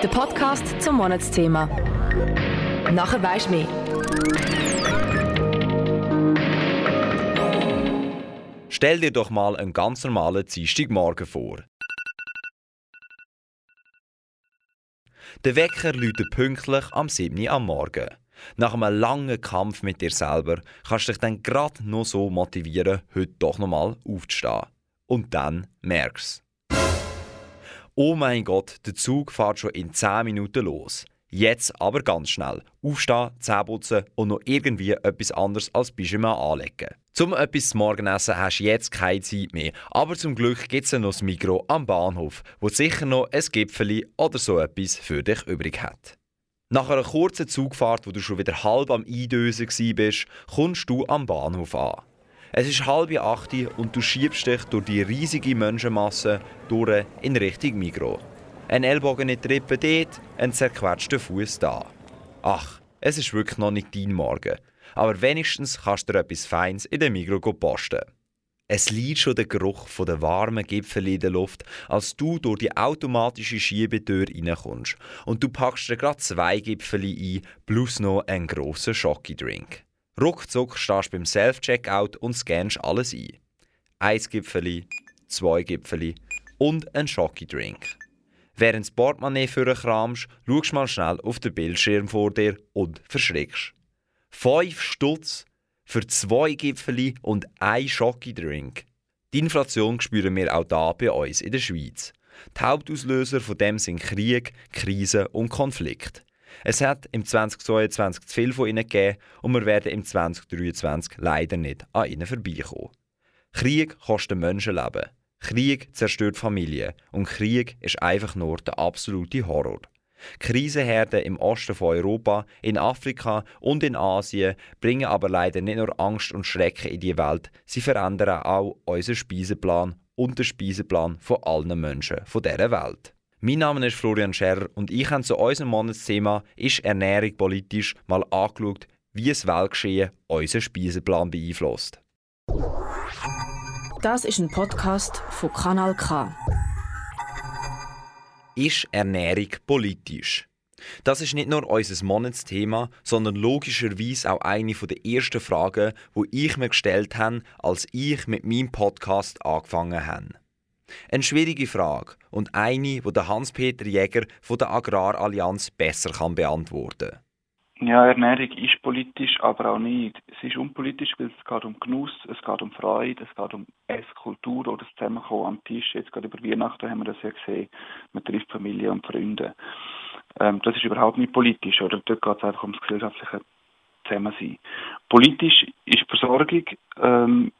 Der Podcast zum Monatsthema. Nachher weisst mehr. Stell dir doch mal einen ganz normalen Dienstagmorgen vor. Der Wecker läutet pünktlich am 7. Uhr am Morgen. Nach einem langen Kampf mit dir selber kannst du dich dann gerade noch so motivieren, heute doch nochmal aufzustehen. Und dann merkst Oh mein Gott, der Zug fährt schon in 10 Minuten los. Jetzt aber ganz schnell. Aufstehen, Zähne putzen und noch irgendwie etwas anderes als Pyjama anlegen. Zum etwas zu morgen essen hast du jetzt keine Zeit mehr. Aber zum Glück gibt es noch das Mikro am Bahnhof, wo sicher noch ein Gipfeli oder so etwas für dich übrig hat. Nach einer kurzen Zugfahrt, wo du schon wieder halb am Eindösen bist, kommst du am Bahnhof an. Es ist halb acht und du schiebst dich durch die riesige Menschenmasse durch in Richtung Migro. Ein Ellbogen in die Rippe dort, ein zerquetschter Fuß da. Ach, es ist wirklich noch nicht dein Morgen. Aber wenigstens kannst du dir etwas Feins in den Migro posten. Es liegt schon der Geruch von der warmen Gipfel in der Luft, als du durch die automatische Schiebetür reinkommst. Und du packst dir gerade zwei Gipfel ein, plus noch einen grossen Schokidrink. Ruckzuck stehst du beim Self-Checkout und scannst alles ein. Eins Gipfeli, zwei Gipfeli und ein Schokidrink. Während das Portemonnaie kramst, schaust du mal schnell auf den Bildschirm vor dir und verschreckst. Fünf Stutz für zwei Gipfeli und ein Schokidrink. Die Inflation spüren wir auch hier bei uns in der Schweiz. Die Hauptauslöser von dem sind Krieg, Krise und Konflikt. Es hat im 2022 zu viel von ihnen gegeben und wir werden im 2023 leider nicht an ihnen vorbeikommen. Krieg kostet Menschenleben. Krieg zerstört Familien und Krieg ist einfach nur der absolute Horror. Krisenherden im Osten von Europa, in Afrika und in Asien bringen aber leider nicht nur Angst und Schrecken in die Welt, sie verändern auch unseren Speiseplan und den Speiseplan von allen Menschen von dieser Welt. Mein Name ist Florian Scherrer und ich habe zu unserem Monatsthema «Ist Ernährung politisch?» mal angeschaut, wie das Weltgeschehen unseren Speiseplan beeinflusst. Das ist ein Podcast von Kanal K. Ist Ernährung politisch? Das ist nicht nur unser Monatsthema, sondern logischerweise auch eine der ersten Fragen, die ich mir gestellt habe, als ich mit meinem Podcast angefangen habe. Eine schwierige Frage und eine, die Hans-Peter Jäger von der Agrarallianz besser beantworten kann. Ja, Ernährung ist politisch, aber auch nicht. Es ist unpolitisch, weil es geht um Genuss, es geht um Freude, es geht um Esskultur oder das Zusammenkommen am Tisch. Jetzt gerade über Weihnachten haben wir das ja gesehen. Man trifft Familie und Freunde. Ähm, das ist überhaupt nicht politisch, oder? Dort geht es einfach ums gesellschaftliche Zusammensein. Politisch ist Versorgung, ähm,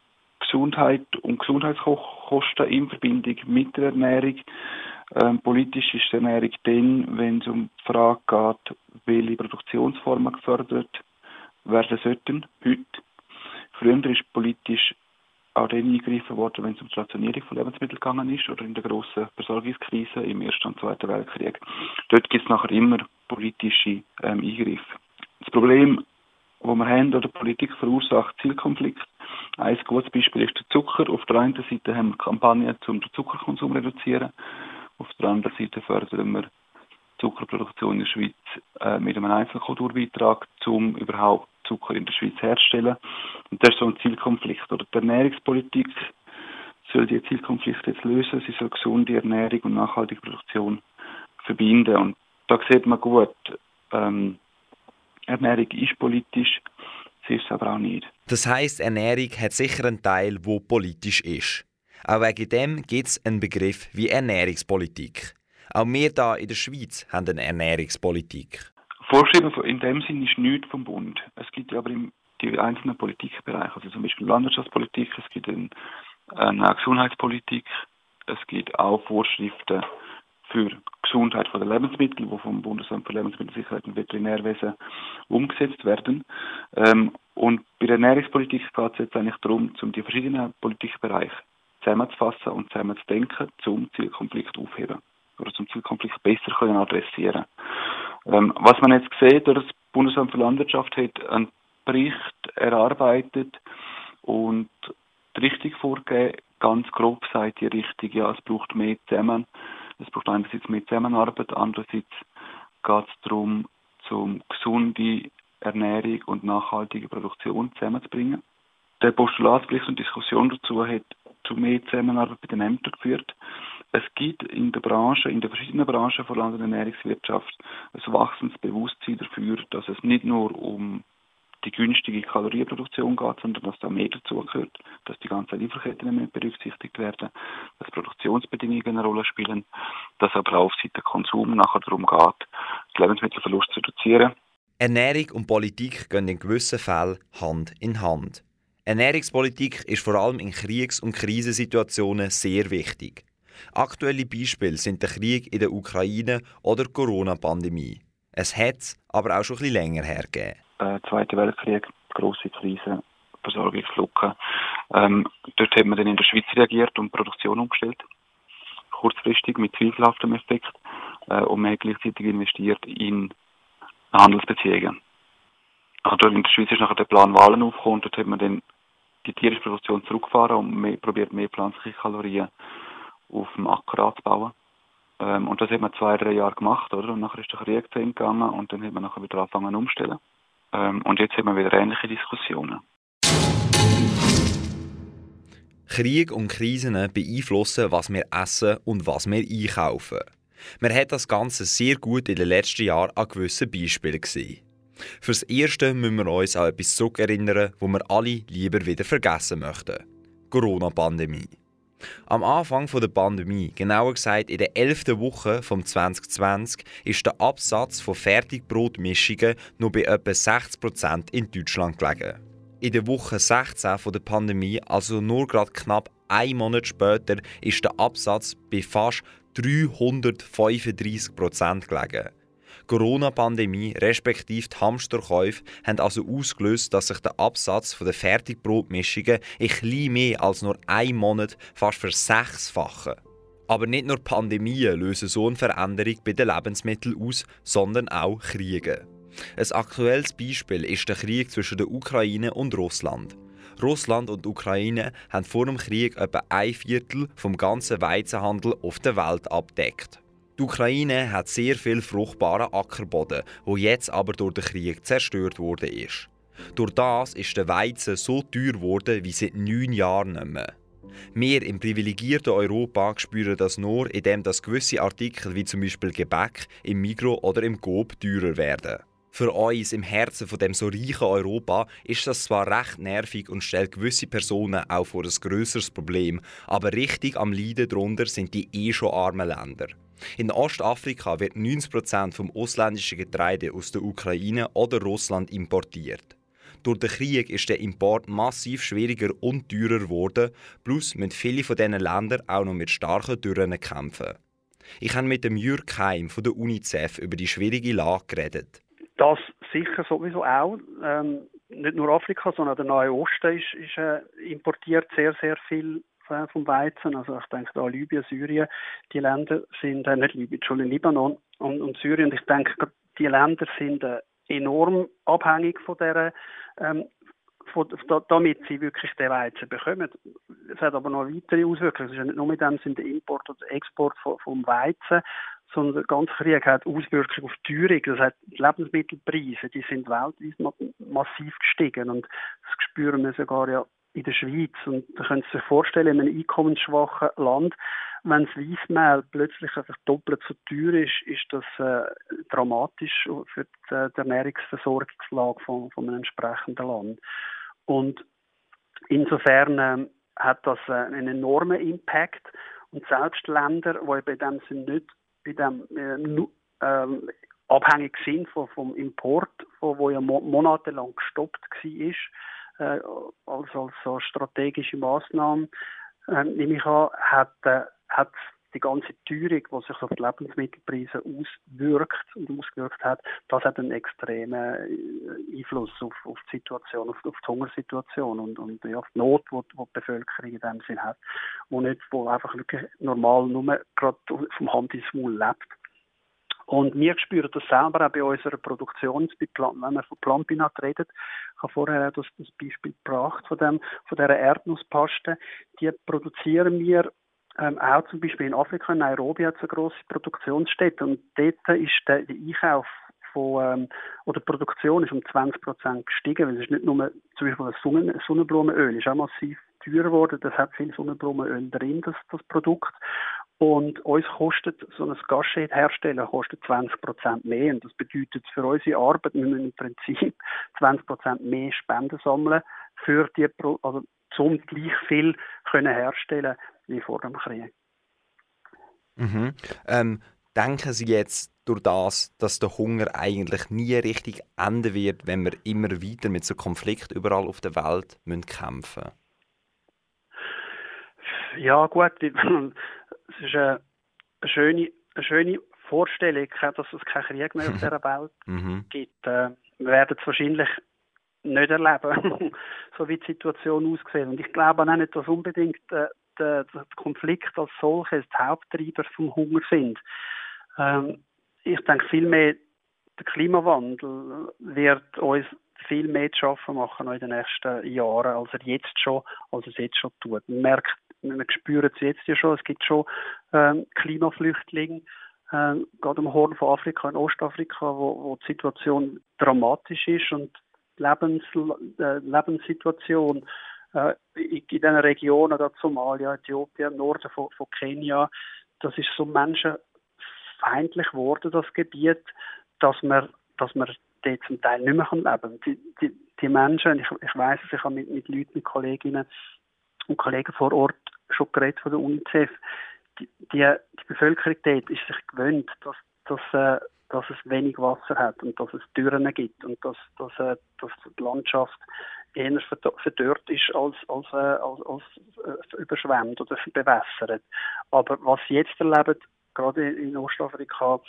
Gesundheit und Gesundheitskosten in Verbindung mit der Ernährung. Ähm, politisch ist die Ernährung dann, wenn es um die Frage geht, welche Produktionsformen gefördert werden sollten, heute. Früher ist politisch auch dann eingegriffen worden, wenn es um die Rationierung von Lebensmitteln gegangen ist oder in der grossen Versorgungskrise im Ersten und Zweiten Weltkrieg. Dort gibt es nachher immer politische ähm, Eingriffe. Das Problem, das wir haben, oder Politik verursacht Zielkonflikte. Ein gutes Beispiel ist der Zucker. Auf der einen Seite haben wir Kampagnen, um den Zuckerkonsum zu reduzieren. Auf der anderen Seite fördern wir Zuckerproduktion in der Schweiz äh, mit einem Einzelkulturbeitrag, um überhaupt Zucker in der Schweiz herzustellen. Und das ist so ein Zielkonflikt. Oder die Ernährungspolitik soll die Zielkonflikte jetzt lösen. Sie soll gesunde Ernährung und nachhaltige Produktion verbinden. Und da sieht man gut, ähm, Ernährung ist politisch, sie ist aber auch nicht. Das heißt, Ernährung hat sicher einen Teil, wo politisch ist. Auch wegen dem gibt es einen Begriff wie Ernährungspolitik. Auch wir hier in der Schweiz haben eine Ernährungspolitik. Vorschreiben in dem Sinne ist nichts vom Bund. Es gibt aber in die einzelnen Politikbereiche, also zum Beispiel Landwirtschaftspolitik, es gibt eine, eine Gesundheitspolitik, es gibt auch Vorschriften für Gesundheit der Lebensmittel, die vom Bundesamt für Lebensmittelsicherheit und Veterinärwesen umgesetzt werden. Ähm, und bei der Ernährungspolitik geht es jetzt eigentlich darum, um die verschiedenen Politikbereiche zusammenzufassen und zusammenzudenken, zum Zielkonflikt aufheben oder zum Zielkonflikt besser können adressieren. Ähm, was man jetzt sieht, das Bundesamt für Landwirtschaft hat einen Bericht erarbeitet und die Richtung vorgegeben, ganz grob sagt die Richtung, ja, es braucht mehr Zusammen Es braucht einerseits mehr Zusammenarbeit, andererseits geht es darum, zum gesunde Ernährung und nachhaltige Produktion zusammenzubringen. Der Postulatsbericht und Diskussion dazu hat zu mehr Zusammenarbeit bei den Ämtern geführt. Es gibt in der Branche, in den verschiedenen Branchen von Land- und Ernährungswirtschaft ein wachsendes Bewusstsein dafür, dass es nicht nur um die günstige Kalorienproduktion geht, sondern dass da mehr dazugehört, dass die ganzen Lieferketten mehr berücksichtigt werden, dass Produktionsbedingungen eine Rolle spielen, dass aber auch auf Seite Konsum nachher darum geht, den Lebensmittelverlust zu reduzieren. Ernährung und Politik gehen in gewissen Fällen Hand in Hand. Ernährungspolitik ist vor allem in Kriegs- und Krisensituationen sehr wichtig. Aktuelle Beispiele sind der Krieg in der Ukraine oder die Corona-Pandemie. Es hat es aber auch schon ein bisschen länger hergegeben äh, Zweite Weltkrieg, große Krise, Versorgungslücke. Ähm, dort hat man dann in der Schweiz reagiert und die Produktion umgestellt. Kurzfristig mit zweifelhaftem Effekt. Äh, und man hat gleichzeitig investiert in Handelsbeziehungen. Also in der Schweiz ist nachher der Plan Wahlen aufgekommen. Dort hat man dann die tierische Produktion zurückgefahren und mehr, probiert mehr pflanzliche Kalorien auf dem Acker anzubauen. Ähm, und das hat man zwei, drei Jahre gemacht, oder? Und nachher ist der Krieg zu Ende gegangen und dann hat man nachher wieder angefangen umzustellen. Ähm, und jetzt haben wir wieder ähnliche Diskussionen. Krieg und Krisen beeinflussen, was wir essen und was wir einkaufen. Man hat das Ganze sehr gut in den letzten Jahren an gewissen Beispielen gesehen. Fürs Erste müssen wir uns an etwas zurückerinnern, wo wir alle lieber wieder vergessen möchten. Corona-Pandemie. Am Anfang der Pandemie, genauer gesagt in der 11. Woche vom 2020, ist der Absatz von Fertigbrotmischungen nur bei etwa 60% in Deutschland gelegen. In der Woche 16 der Pandemie, also nur gerade knapp einen Monat später, ist der Absatz bei fast 335% gelegen. Corona-Pandemie respektive die Hamsterkäufe haben also ausgelöst, dass sich der Absatz der Fertigbrotmischungen in klein mehr als nur einem Monat fast versechsfachen. Aber nicht nur Pandemien lösen so eine Veränderung bei den Lebensmitteln aus, sondern auch Kriege. Ein aktuelles Beispiel ist der Krieg zwischen der Ukraine und Russland. Russland und Ukraine haben vor dem Krieg etwa ein Viertel vom ganzen Weizenhandel auf der Welt abdeckt. Die Ukraine hat sehr viel fruchtbaren Ackerboden, wo jetzt aber durch den Krieg zerstört wurde ist. Durch das ist der Weizen so teuer geworden wie seit neun Jahren nicht mehr. Wir im privilegierten Europa spüren das nur, indem gewisse Artikel wie zum Beispiel Gebäck im Migro oder im Coop teurer werden. Für uns im Herzen von dem so reichen Europa ist das zwar recht nervig und stellt gewisse Personen auch vor ein größeres Problem, aber richtig am Leiden darunter sind die eh schon armen Länder. In Ostafrika wird 90% vom ausländischen Getreide aus der Ukraine oder Russland importiert. Durch den Krieg ist der Import massiv schwieriger und teurer geworden, plus müssen viele von diesen Ländern auch noch mit starken Dürren kämpfen. Ich habe mit dem Jürg Keim von der UNICEF über die schwierige Lage geredet. Das sicher sowieso auch. Ähm, nicht nur Afrika, sondern der Nahe Osten ist, ist äh, importiert sehr, sehr viel vom Weizen. Also ich denke da Libyen, Syrien, die Länder sind, äh, nicht Libyen, Entschuldigung, Libanon und, und Syrien. Ich denke, die Länder sind äh, enorm abhängig von der ähm, von, damit sie wirklich den Weizen bekommen. Es hat aber noch weitere Auswirkungen. Es ist ja nicht nur mit dem Sinn der Import oder Export vom Weizen, sondern der ganze Krieg hat Auswirkungen auf die Teuerung. Das heißt, die Lebensmittelpreise, die sind weltweit massiv gestiegen und das spüren wir sogar ja in der Schweiz. Und da können Sie sich vorstellen, in einem einkommensschwachen Land, wenn das Weissmehl plötzlich einfach doppelt so teuer ist, ist das äh, dramatisch für die, äh, die Ernährungsversorgungslage von, von einem entsprechenden Land. Und insofern äh, hat das äh, einen enormen Impact. Und selbst Länder, die bei dem sind nicht dem, äh, äh, abhängig sind vom, vom Import, wo, wo ja monatelang gestoppt war, äh, als, als so strategische Maßnahme, äh, nehme ich an, hat, äh, hat die ganze Teuerung, die sich auf die Lebensmittelpreise auswirkt und ausgewirkt hat, das hat einen extremen äh, Einfluss auf, auf die Situation, auf, auf die Hungersituation und, und ja, die Not, die, die die Bevölkerung in dem Sinn hat, wo nicht, wo einfach wirklich normal nur gerade vom Hand ins Maul lebt. Und wir spüren das selber auch bei unserer Produktion, wenn wir von Plampinat reden. Ich habe vorher das, das Beispiel gebracht von, dem, von dieser Erdnusspaste. Die produzieren wir ähm, auch zum Beispiel in Afrika, in Nairobi hat es eine grosse Produktionsstätte und dort ist der, Einkauf von, ähm, oder die Produktion ist um 20 Prozent gestiegen, weil es ist nicht nur zum Beispiel das Sonnen Sonnenblumenöl, ist auch massiv teurer geworden, das hat viel Sonnenblumenöl drin, das, das Produkt. Und uns kostet so ein Gachet herstellen kostet 20 Prozent mehr und das bedeutet für unsere Arbeit, wir müssen im Prinzip 20 Prozent mehr Spenden sammeln für die, also zum gleich viel können herstellen wie vor dem Krieg. Mhm. Ähm, denken Sie jetzt durch das, dass der Hunger eigentlich nie richtig enden wird, wenn wir immer wieder mit so Konflikt überall auf der Welt müssen kämpfen Ja gut, es ist eine, schöne, eine schöne Vorstellung, dass es keinen Krieg mehr auf dieser Welt mhm. gibt. Äh, wir werden es wahrscheinlich nicht erleben, so wie die Situation aussieht. Und ich glaube auch nicht, dass unbedingt äh, der, Konflikt als solches die Haupttreiber vom Hunger sind. Ähm, ich denke vielmehr, der Klimawandel wird uns viel mehr zu schaffen machen in den nächsten Jahren, als er jetzt schon, als es jetzt schon tut. Man merkt, wir spüren es jetzt ja schon, es gibt schon ähm, Klimaflüchtlinge, äh, gerade im Horn von Afrika, in Ostafrika, wo, wo die Situation dramatisch ist und die Lebens, äh, Lebenssituation in, in den Regionen, da Somalia, Äthiopien, Norden von, von Kenia, das ist so menschenfeindlich geworden, das Gebiet, dass man, dass man dort zum Teil nicht mehr leben kann. Die, die, die Menschen, ich, ich weiß es, ich habe mit, mit Leuten, mit Kolleginnen und Kollegen vor Ort schon geredet von der UNICEF, die, die, Bevölkerung dort ist sich gewöhnt, dass, dass, äh, dass es wenig Wasser hat und dass es Dürren gibt und dass, dass, äh, dass die Landschaft eher verdörrt ist als, als, äh, als, als äh, überschwemmt oder bewässert. Aber was sie jetzt erleben, gerade in Ostafrika,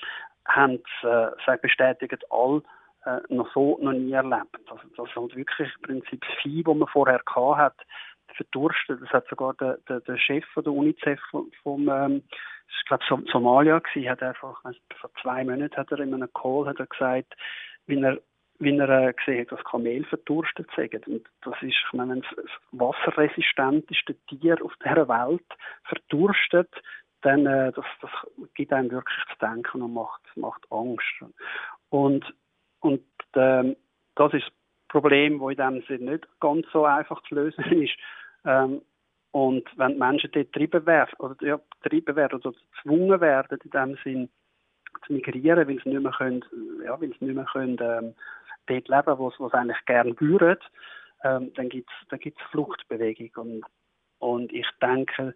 haben äh, bestätigt all äh, noch so noch nie erlebt. Also das halt wirklich im Prinzip das Vieh, das man vorher hat, verdurstet. Das hat sogar der, der, der Chef von der UNICEF vom, ähm, ich glaube Somalia gewesen, hat einfach vor zwei Monaten hat er in einem Call hat er gesagt, wenn er wie er äh, gesehen hat, dass Kamel verdurstet sind. Und das ist, ich meine, wenn das wasserresistenteste Tier auf dieser Welt verdurstet, dann äh, das, das gibt einem wirklich zu denken und macht, macht Angst. Und, und ähm, das ist das Problem, das in dem Sinne nicht ganz so einfach zu lösen ist. Ähm, und wenn die Menschen dort getrieben werden, oder ja, getrieben werden oder gezwungen werden, in dem Sinn zu migrieren, weil sie nicht mehr können, ja, weil sie nicht mehr können, ähm, dort leben, wo sie eigentlich gerne würden, ähm, dann gibt es dann gibt's Fluchtbewegung. Und, und ich denke,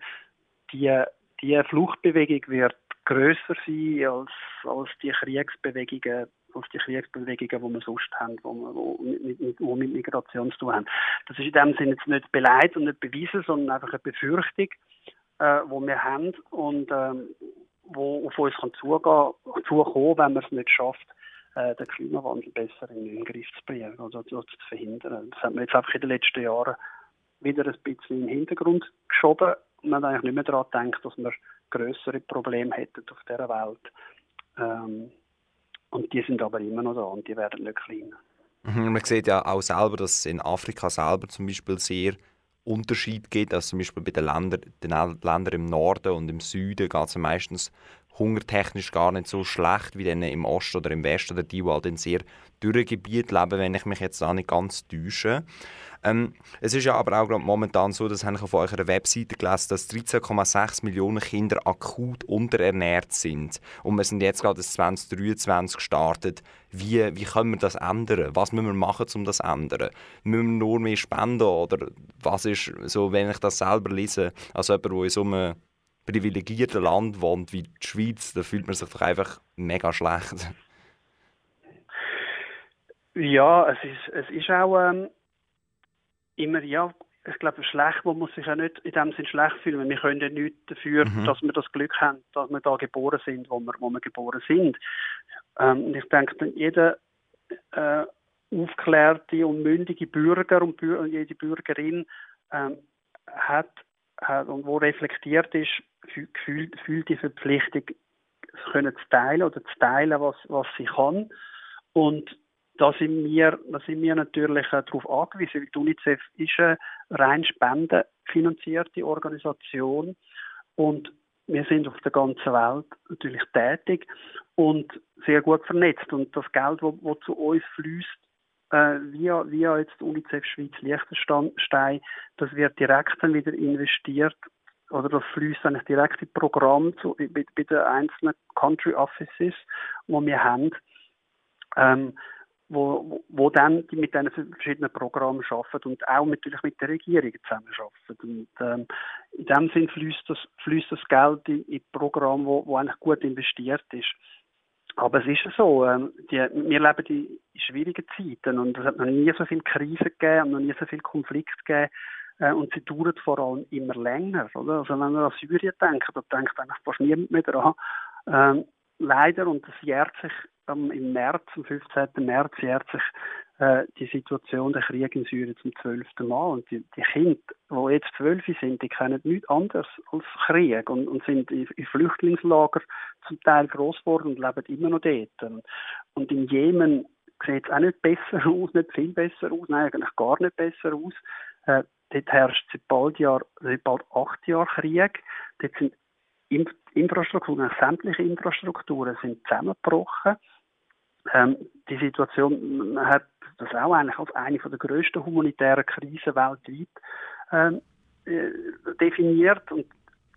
die, die Fluchtbewegung wird grösser sein als, als die Kriegsbewegungen als die Kriegsbewegungen, die wir sonst haben, die wir, mit, mit, mit Migration zu tun haben. Das ist in dem Sinne jetzt nicht beleidigt und nicht bewiesen, sondern einfach eine Befürchtung, äh, die wir haben und ähm, wo auf uns kann zugehen, zukommen, wenn man es nicht schafft, äh, den Klimawandel besser in den Griff zu bringen oder zu verhindern. Das hat man jetzt einfach in den letzten Jahren wieder ein bisschen in den Hintergrund geschoben man hat eigentlich nicht mehr daran gedacht, dass wir größere Probleme hätten auf dieser Welt. Ähm, und die sind aber immer noch da und die werden nicht kleiner. Mhm, man sieht ja auch selber, dass es in Afrika selber zum Beispiel sehr Unterschied gibt. Also zum Beispiel bei den Ländern, den Ländern im Norden und im Süden geht es meistens hungertechnisch gar nicht so schlecht wie denen im Osten oder im Westen oder die, die halt in sehr dürren Gebieten leben, wenn ich mich jetzt da nicht ganz täusche. Ähm, es ist ja aber auch momentan so, das habe ich auf eurer Webseite gelesen, dass 13,6 Millionen Kinder akut unterernährt sind. Und wir sind jetzt gerade 2023 gestartet. Wie, wie können wir das ändern? Was müssen wir machen, um das zu ändern? Müssen wir nur mehr spenden? Oder was ist so, wenn ich das selber lese, als jemand, der in so einem privilegierten Land wohnt wie die Schweiz, da fühlt man sich doch einfach mega schlecht. Ja, es ist, es ist auch ähm, immer, ja, ich glaube, schlecht, wo muss sich ja nicht in dem Sinn schlecht fühlen. Wir können ja nichts dafür, mhm. dass wir das Glück haben, dass wir da geboren sind, wo wir, wo wir geboren sind. Ähm, und ich denke, jeder äh, aufklärte und mündige Bürger und, Bür und jede Bürgerin ähm, hat, hat und wo reflektiert ist, fühlt, fühlt die Verpflichtung, können zu teilen oder zu teilen, was, was sie kann. Und da sind wir, da sind wir natürlich äh, darauf angewiesen, weil die UNICEF ist eine rein spendenfinanzierte Organisation Und wir sind auf der ganzen Welt natürlich tätig und sehr gut vernetzt. Und das Geld, das zu uns fließt, äh, via, via jetzt UNICEF Schweiz Liechtenstein, das wird direkt dann wieder investiert oder das fließt eigentlich direkt in Programm zu, bei, bei den einzelnen Country Offices, die wir haben. Ähm, wo, wo dann die mit diesen verschiedenen Programmen arbeiten und auch natürlich mit der Regierung zusammenarbeiten. Und ähm, in dem Sinn fließt das, fließt das Geld in, in Programme, wo, wo eigentlich gut investiert ist. Aber es ist so, ähm, die, wir leben in schwierigen Zeiten und es hat noch nie so viele Krisen gegeben und noch nie so viele Konflikte gegeben und sie dauern vor allem immer länger. Oder? Also wenn wir an Syrien denken, da denkt eigentlich fast niemand mehr daran. Ähm, leider, und das jährt sich ähm, im März, am 15. März, jährt sich äh, die Situation, der Krieg in Syrien zum zwölften Mal. Und die, die Kinder, die jetzt zwölf sind, die kennen nichts anderes als Krieg und, und sind in, in Flüchtlingslager zum Teil groß geworden und leben immer noch dort. Und in Jemen sieht es auch nicht besser aus, nicht viel besser aus, nein, eigentlich gar nicht besser aus. Äh, dort herrscht seit bald, Jahr, seit bald acht Jahren Krieg. Dort sind Infrastrukturen, sämtliche Infrastrukturen sind zusammengebrochen. Ähm, die Situation, hat das auch eigentlich als eine der grössten humanitären Krisen weltweit ähm, äh, definiert und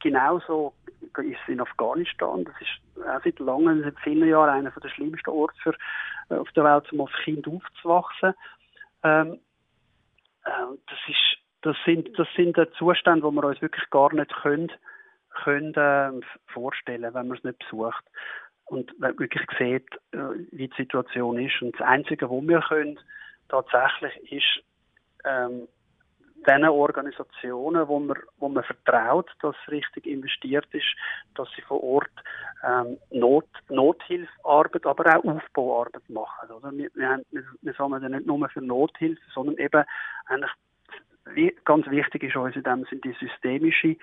genauso ist es in Afghanistan. Das ist auch seit langem, seit vielen Jahren einer der schlimmsten Orte für, äh, auf der Welt, um als Kind aufzuwachsen. Ähm, äh, das ist, das sind, das sind Zustände, die wir uns wirklich gar nicht können, können äh, vorstellen, wenn man es nicht besucht und wirklich sieht, äh, wie die Situation ist. Und das Einzige, was wir können, tatsächlich ist, ähm, den Organisationen, wo man, wo man vertraut, dass richtig investiert ist, dass sie vor Ort ähm, Not, Nothilfearbeit, aber auch Aufbauarbeit machen. Oder? Wir, wir, haben, wir, sammeln nicht nur für Nothilfe, sondern eben eigentlich ganz wichtig ist uns in dem sind die systemische, äh,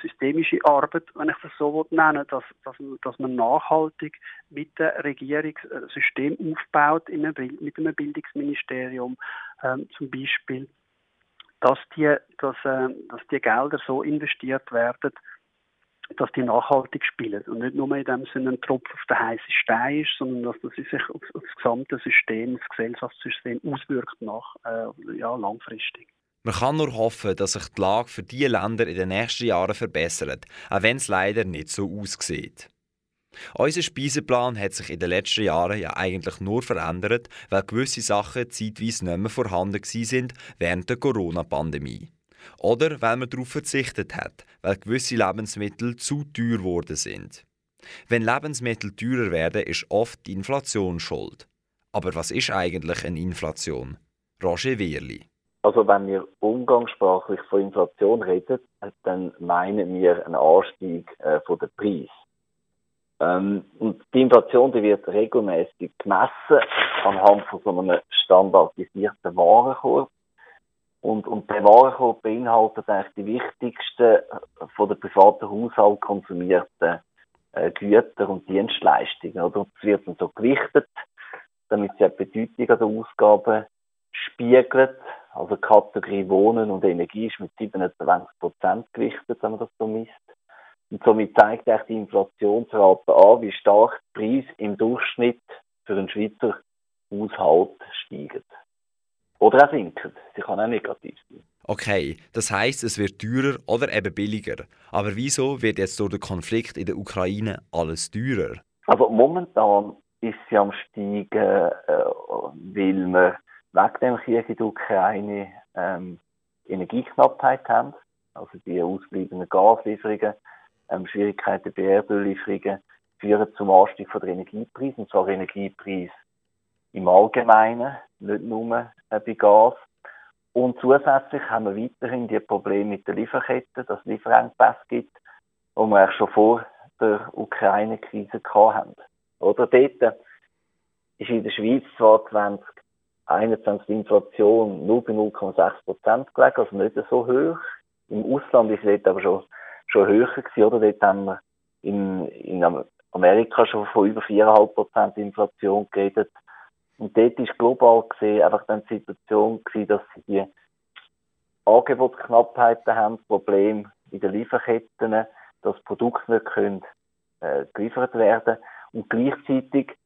systemische Arbeit, wenn ich das so nennen dass, dass, dass man nachhaltig mit der Regierung ein System aufbaut, in einem, mit einem Bildungsministerium ähm, zum Beispiel, dass die, dass, äh, dass die Gelder so investiert werden, dass die nachhaltig spielen und nicht nur in dem Sinne ein Tropf auf den heißen Stein ist, sondern dass das sich auf, auf das gesamte System, das Gesellschaftssystem auswirkt nach äh, ja, langfristig. Man kann nur hoffen, dass sich die Lage für diese Länder in den nächsten Jahren verbessert, auch wenn es leider nicht so aussieht. Unser Speiseplan hat sich in den letzten Jahren ja eigentlich nur verändert, weil gewisse Sachen zeitweise nicht mehr vorhanden sind während der Corona-Pandemie. Oder weil man darauf verzichtet hat, weil gewisse Lebensmittel zu teuer geworden sind. Wenn Lebensmittel teurer werden, ist oft die Inflation schuld. Aber was ist eigentlich eine Inflation? Roger Wehrli. Also wenn wir umgangssprachlich von Inflation reden, dann meinen wir einen Anstieg äh, von der Preis. Ähm, und die Inflation die wird regelmäßig gemessen anhand von so einem standardisierten Warenkorb. Und, und der Warenkorb beinhaltet eigentlich die wichtigsten von der privaten Haushalt konsumierten äh, Güter und Dienstleistungen. Oder? Das wird dann so gewichtet, damit sie die Bedeutung der Ausgaben spiegelt. Also die Kategorie Wohnen und Energie ist mit 27 Prozent gewichtet, wenn man das so misst. Und somit zeigt auch die Inflationsrate an, wie stark die Preise im Durchschnitt für einen Schweizer Haushalt steigen. Oder auch sinken. Sie kann auch negativ sein. Okay, das heißt, es wird teurer oder eben billiger. Aber wieso wird jetzt durch den Konflikt in der Ukraine alles teurer? Also momentan ist sie am Steigen, äh, weil man wegen dem Krieg in der Ukraine ähm, Energieknappheit haben, also die ausbleibenden Gaslieferungen, ähm, Schwierigkeiten bei Erdöllieferungen führen zum Anstieg von der Energiepreise, und zwar Energiepreis im Allgemeinen, nicht nur äh, bei Gas. Und zusätzlich haben wir weiterhin die Probleme mit der Lieferkette, dass es Lieferengpässe gibt, die wir eigentlich schon vor der Ukraine-Krise hatten. Oder dort ist in der Schweiz zwar 20 21 Inflation nur bei 0,6 Prozent gelegen, also nicht so hoch. Im Ausland ist es aber schon, schon höher gewesen, oder? Dort haben wir in, in Amerika schon von über 4,5 Prozent Inflation geredet. Und dort ist global gesehen einfach dann die Situation gewesen, dass sie die Angebotsknappheiten haben, Probleme in den Lieferketten, dass Produkte nicht können, äh, geliefert werden Und gleichzeitig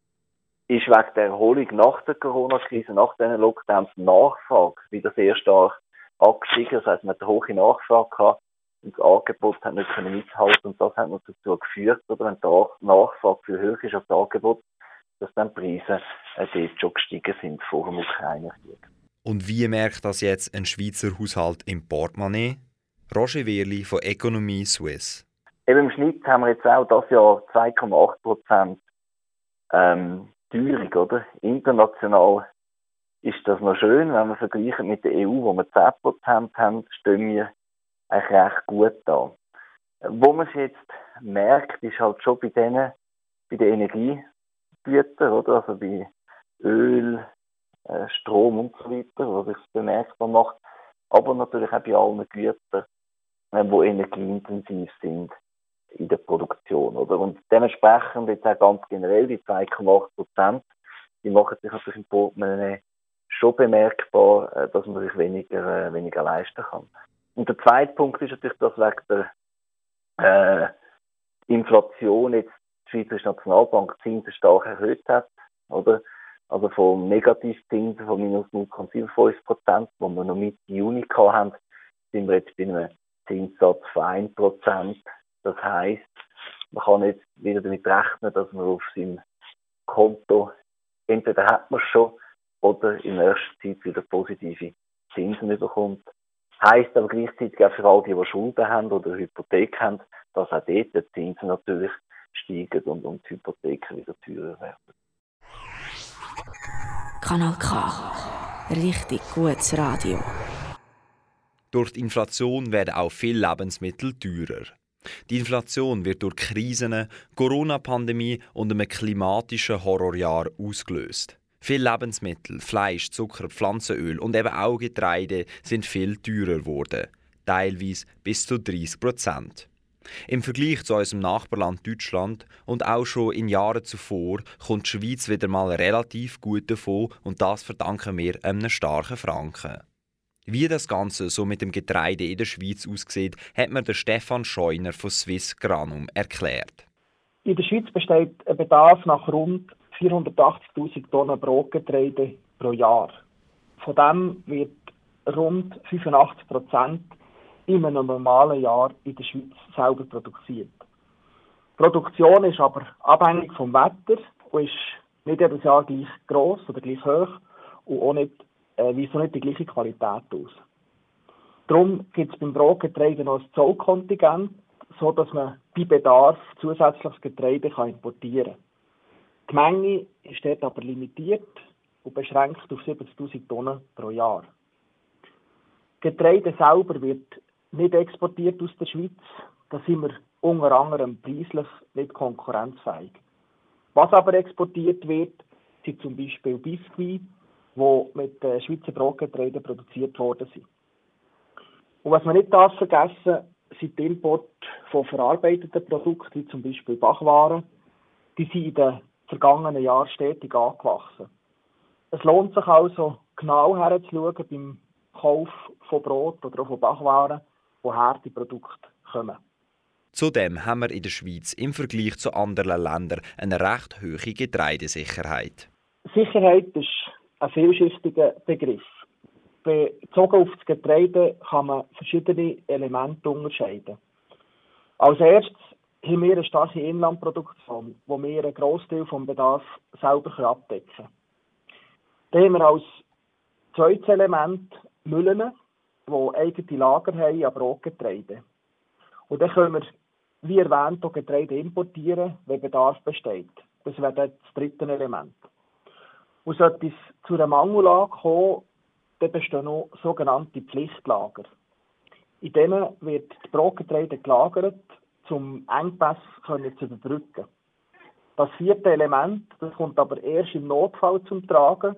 ist wegen der Erholung nach der Corona-Krise, nach diesen Lockdowns, die Nachfrage wieder sehr stark angestiegen. Das heißt, man hat eine hohe Nachfrage gehabt und das Angebot hat nicht können mithalten und das hat noch dazu geführt, oder wenn die Nachfrage viel höher ist als das Angebot, dass dann die Preise äh, dort schon gestiegen sind vor dem Ukraine-Krieg. Und wie merkt das jetzt ein Schweizer Haushalt im Portemonnaie? Roger Wehrli von Economie Suisse. Eben im Schnitt haben wir jetzt auch das Jahr 2,8 Prozent ähm, Teuerung, oder? International ist das noch schön, wenn wir vergleichen mit der EU, wo wir 10 Prozent haben, stehen wir eigentlich recht gut da. Wo man es jetzt merkt, ist halt schon bei denen, bei den Energiegütern, oder? Also bei Öl, äh, Strom und so weiter, wo sich bemerkbar macht. Aber natürlich auch bei allen Gütern, äh, die energieintensiv sind in der Produktion. Oder? Und dementsprechend jetzt auch ganz generell die 2,8 Prozent, die machen sich natürlich im Portemonnaie schon bemerkbar, äh, dass man sich weniger, äh, weniger leisten kann. Und der zweite Punkt ist natürlich, dass wegen der äh, Inflation jetzt die Schweizerische Nationalbank Zinsen stark erhöht hat, oder? Also vom Negativzinsen von minus 0,75 Prozent, wo wir noch Mitte Juni hatten, sind wir jetzt bei einem Zinssatz von 1 Prozent das heißt, man kann jetzt wieder damit rechnen, dass man auf seinem Konto entweder hat man es schon oder in nächster Zeit wieder positive Zinsen bekommt. Heißt aber gleichzeitig auch für all die, die Schulden haben oder Hypothek haben, dass auch dort die Zinsen natürlich steigen und, und die Hypotheken wieder teurer werden. Kanal K. Richtig gutes Radio. Durch die Inflation werden auch viele Lebensmittel teurer. Die Inflation wird durch Krisen, Corona-Pandemie und einem klimatischen Horrorjahr ausgelöst. Viele Lebensmittel, Fleisch, Zucker, Pflanzenöl und eben auch Getreide sind viel teurer geworden, teilweise bis zu 30 Prozent. Im Vergleich zu unserem Nachbarland Deutschland und auch schon in Jahren zuvor kommt die Schweiz wieder mal relativ gut davon und das verdanken wir einem starken Franken. Wie das Ganze so mit dem Getreide in der Schweiz aussieht, hat mir der Stefan Scheuner von Swiss Granum erklärt. In der Schweiz besteht ein Bedarf nach rund 480.000 Tonnen Brotgetreide pro Jahr. Von dem wird rund 85 Prozent in einem normalen Jahr in der Schweiz selber produziert. Die Produktion ist aber abhängig vom Wetter und ist nicht jedes Jahr gleich groß oder gleich hoch und auch nicht äh, weist nicht die gleiche Qualität aus. Darum gibt es beim Brotgetreide noch ein Zollkontingent, so dass man bei Bedarf zusätzliches Getreide kann importieren kann. Die Menge ist dort aber limitiert und beschränkt auf 70.000 Tonnen pro Jahr. Getreide selber wird nicht exportiert aus der Schweiz. Da sind wir unter anderem preislich nicht konkurrenzfähig. Was aber exportiert wird, sind zum Beispiel Biskuit, die mit äh, Schweizer Brotgetreide produziert worden sind. Und was man nicht darf vergessen, sind die Import von verarbeiteten Produkten, wie zum Beispiel Bachwaren. Die sind in den vergangenen Jahren stetig angewachsen. Es lohnt sich also, genau herzuschauen beim Kauf von Brot oder auch von Bachwaren, woher die Produkte kommen. Zudem haben wir in der Schweiz im Vergleich zu anderen Ländern eine recht hohe Getreidesicherheit. Sicherheit ist ein vielschichtiger Begriff. Bezogen auf das Getreide kann man verschiedene Elemente unterscheiden. Als erstes haben wir eine starke Inlandproduktion, wo wir einen Großteil des Bedarfs selber abdecken können. Dann haben wir als zweites Element Müllen, die eigene Lager haben, aber auch Getreide. Und dann können wir, wie erwähnt, auch Getreide importieren, wenn Bedarf besteht. Das wäre das dritte Element. Sollte es zu einer Mangellage kommen, dann bestehen noch sogenannte Pflichtlager. In denen wird das Brotgetreide gelagert, um Engpässe zu überbrücken. Das vierte Element das kommt aber erst im Notfall zum Tragen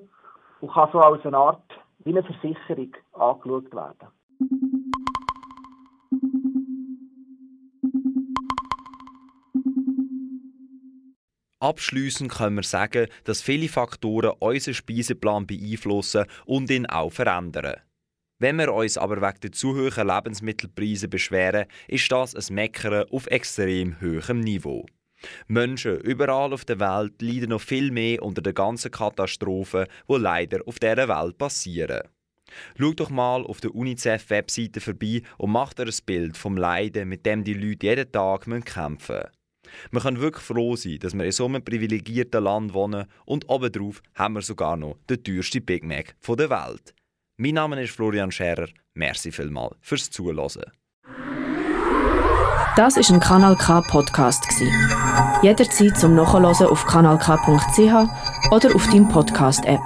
und kann so als eine Art wie eine Versicherung angeschaut werden. Abschließend können wir sagen, dass viele Faktoren unseren Speiseplan beeinflussen und ihn auch verändern. Wenn wir uns aber wegen der zu hohen Lebensmittelpreise beschweren, ist das ein Meckern auf extrem hohem Niveau. Menschen überall auf der Welt leiden noch viel mehr unter den ganzen Katastrophen, die leider auf dieser Welt passieren. Schau doch mal auf der UNICEF-Webseite vorbei und mach dir ein Bild vom Leiden, mit dem die Leute jeden Tag kämpfen müssen. Wir können wirklich froh sein, dass wir in so einem privilegierten Land wohnen und obendrauf haben wir sogar noch den teuersten Big Mac der Welt. Mein Name ist Florian Scherer. Merci vielmals fürs Zuhören. Das ist ein Kanal K Podcast Jederzeit zum Nachhören auf kanalk.ch oder auf deinem Podcast App.